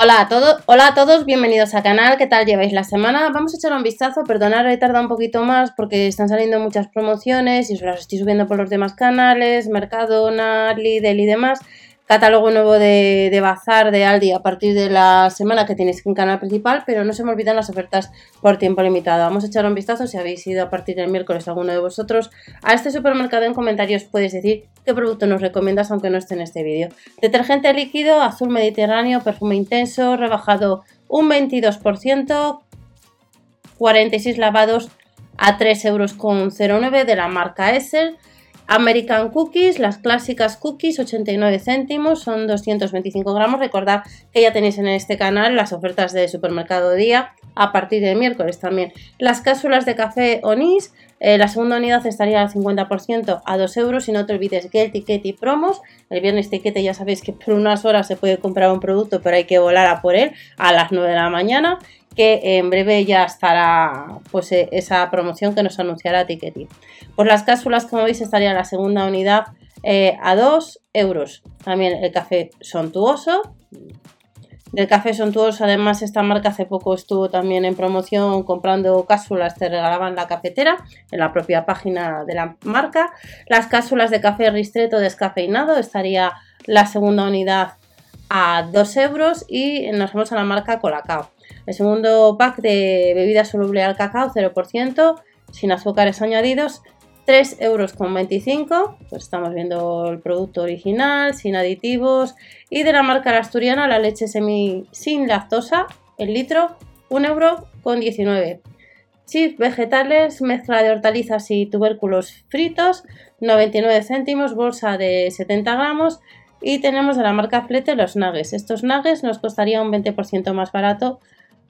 Hola a, todos, hola a todos, bienvenidos al canal, ¿qué tal lleváis la semana? Vamos a echar un vistazo, perdonad, he tardado un poquito más porque están saliendo muchas promociones y os las estoy subiendo por los demás canales, Mercadona, Lidl y demás catálogo nuevo de, de, Bazar de Aldi a partir de la semana que tenéis un canal principal, pero no se me olvidan las ofertas por tiempo limitado. Vamos a echar un vistazo si habéis ido a partir del miércoles alguno de vosotros a este supermercado en comentarios puedes decir qué producto nos recomiendas aunque no esté en este vídeo. Detergente líquido, azul mediterráneo, perfume intenso, rebajado un 22%, 46 lavados a 3,09 euros de la marca Essel American Cookies, las clásicas cookies, 89 céntimos, son 225 gramos. Recordad que ya tenéis en este canal las ofertas de supermercado día a partir del miércoles también. Las cápsulas de café Onis, eh, la segunda unidad estaría al 50% a 2 euros. Y no te olvides que el y promos. El viernes tiquete ya sabéis que por unas horas se puede comprar un producto, pero hay que volar a por él a las 9 de la mañana que en breve ya estará pues eh, esa promoción que nos anunciará Tickety. Pues las cápsulas, como veis, estaría la segunda unidad eh, a 2 euros. También el café sontuoso. Del café sontuoso, además, esta marca hace poco estuvo también en promoción comprando cápsulas, te regalaban la cafetera en la propia página de la marca. Las cápsulas de café ristreto descafeinado estaría la segunda unidad a 2 euros y nos vamos a la marca Colacao. El segundo pack de bebida soluble al cacao 0%, sin azúcares añadidos, 3,25 euros. Pues estamos viendo el producto original, sin aditivos. Y de la marca asturiana, la leche semi sin lactosa, el litro, 1,19 euro. Chips vegetales, mezcla de hortalizas y tubérculos fritos, 99 céntimos, bolsa de 70 gramos. Y tenemos de la marca Flete los nuggets. Estos nuggets nos costaría un 20% más barato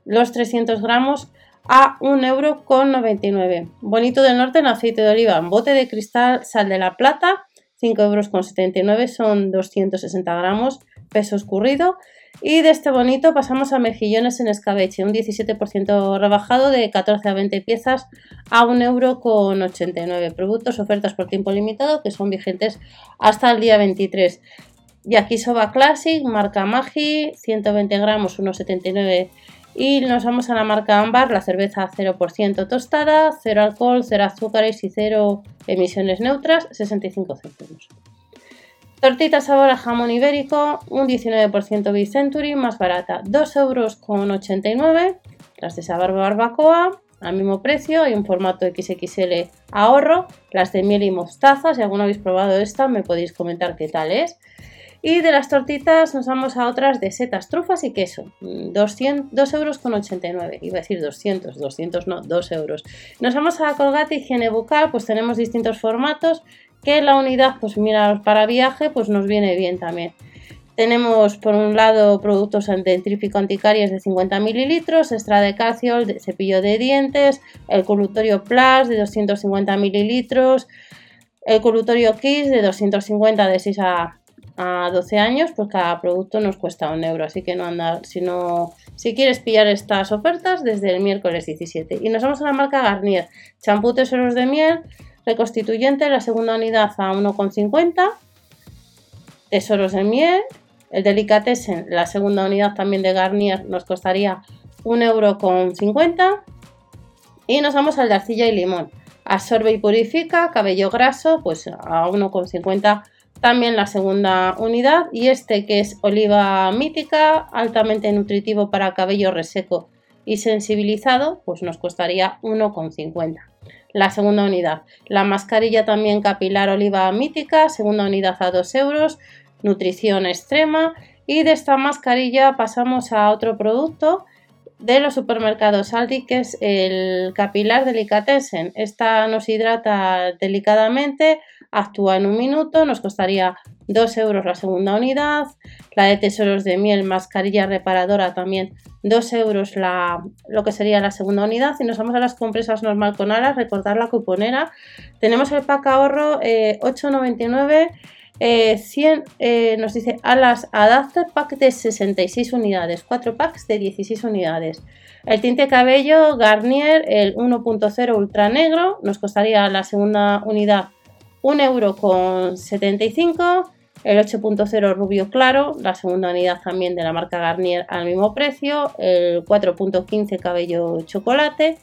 los 300 gramos a 1,99 euro. Bonito del Norte en aceite de oliva, bote de cristal, sal de la plata, 5,79 euros, son 260 gramos, peso escurrido. Y de este bonito pasamos a mejillones en escabeche, un 17% rebajado de 14 a 20 piezas a 1,89 euro. Productos, ofertas por tiempo limitado que son vigentes hasta el día 23. Y aquí Soba Classic, marca Magi, 120 gramos, 1,79 y nos vamos a la marca Ámbar, la cerveza 0% tostada, 0 alcohol, 0 azúcares y 0 emisiones neutras, 65 céntimos. Tortita sabor a jamón ibérico, un 19% Bicentury, más barata, 2,89 euros. Las de sabor barbacoa, al mismo precio, hay un formato XXL ahorro. Las de miel y mostaza, si alguno habéis probado esta, me podéis comentar qué tal es. Y de las tortitas nos vamos a otras de setas, trufas y queso. 200, euros con 89. Iba a decir 200, 200 no, 2 euros. Nos vamos a Colgate Higiene Bucal, pues tenemos distintos formatos que la unidad, pues mira, para viaje, pues nos viene bien también. Tenemos por un lado productos dentrífico anticaries de 50 mililitros, extra de calcio, de cepillo de dientes, el colutorio Plus de 250 mililitros, el colutorio Kiss de 250 de 6 a a 12 años, pues cada producto nos cuesta un euro. Así que no anda, si no, si quieres pillar estas ofertas desde el miércoles 17. Y nos vamos a la marca Garnier. Champú tesoros de miel, reconstituyente, la segunda unidad a 1,50. Tesoros de miel. El Delicatessen, la segunda unidad también de Garnier, nos costaría 1,50 euro. Y nos vamos al de arcilla y limón. Absorbe y purifica, cabello graso, pues a 1,50 también la segunda unidad y este que es oliva mítica, altamente nutritivo para cabello reseco y sensibilizado, pues nos costaría 1,50. La segunda unidad, la mascarilla también capilar oliva mítica, segunda unidad a 2 euros, nutrición extrema y de esta mascarilla pasamos a otro producto de los supermercados Aldi que es el capilar delicatessen. Esta nos hidrata delicadamente, actúa en un minuto, nos costaría 2 euros la segunda unidad, la de tesoros de miel, mascarilla reparadora también 2 euros la, lo que sería la segunda unidad y nos vamos a las compresas normal con alas, recordar la cuponera, tenemos el pack ahorro 8,99 eh, 100, eh, nos dice alas adapter pack de 66 unidades, 4 packs de 16 unidades. El tinte cabello Garnier, el 1.0 ultra negro, nos costaría la segunda unidad 1,75 euro. el 8.0 rubio claro, la segunda unidad también de la marca Garnier al mismo precio, el 4.15 cabello chocolate,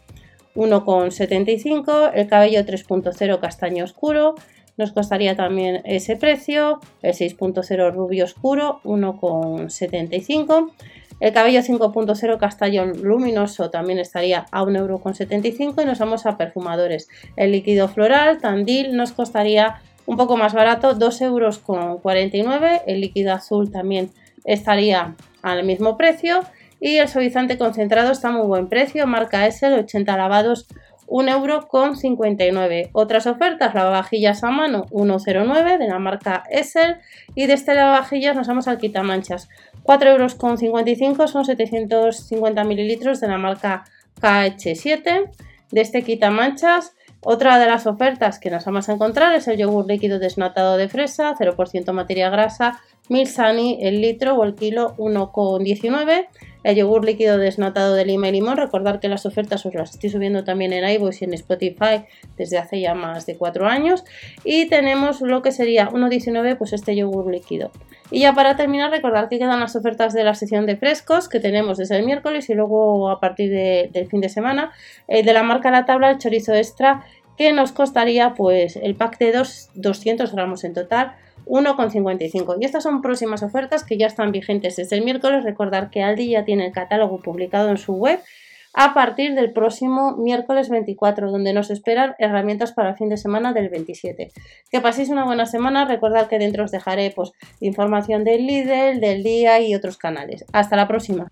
1,75, el cabello 3.0 castaño oscuro, nos costaría también ese precio, el 6.0 rubio oscuro, 1,75. El cabello 5.0 castaño luminoso también estaría a 1,75€ y nos vamos a perfumadores. El líquido floral Tandil nos costaría un poco más barato, 2,49€. El líquido azul también estaría al mismo precio. Y el suavizante concentrado está a muy buen precio, marca S, 80 lavados 1,59€. Otras ofertas, lavavajillas a mano 1,09€ de la marca Essel y de este lavavajillas nos vamos al quitamanchas 4,55€ son 750 mililitros de la marca KH7. De este quitamanchas otra de las ofertas que nos vamos a encontrar es el yogur líquido desnatado de fresa, 0% materia grasa, Milsani el litro o el kilo 1,19 el yogur líquido desnatado de lima y limón. Recordar que las ofertas os las estoy subiendo también en iVoox y en Spotify desde hace ya más de 4 años. Y tenemos lo que sería 1,19 pues este yogur líquido. Y ya para terminar, recordar que quedan las ofertas de la sección de frescos que tenemos desde el miércoles y luego a partir del fin de semana. Eh, de la marca La Tabla, el chorizo extra que nos costaría pues el pack de 200 gramos en total 1,55. Y estas son próximas ofertas que ya están vigentes desde el miércoles. Recordar que Aldi ya tiene el catálogo publicado en su web a partir del próximo miércoles 24, donde nos esperan herramientas para el fin de semana del 27. Que paséis una buena semana. Recordad que dentro os dejaré pues, información del Lidl, del día y otros canales. Hasta la próxima.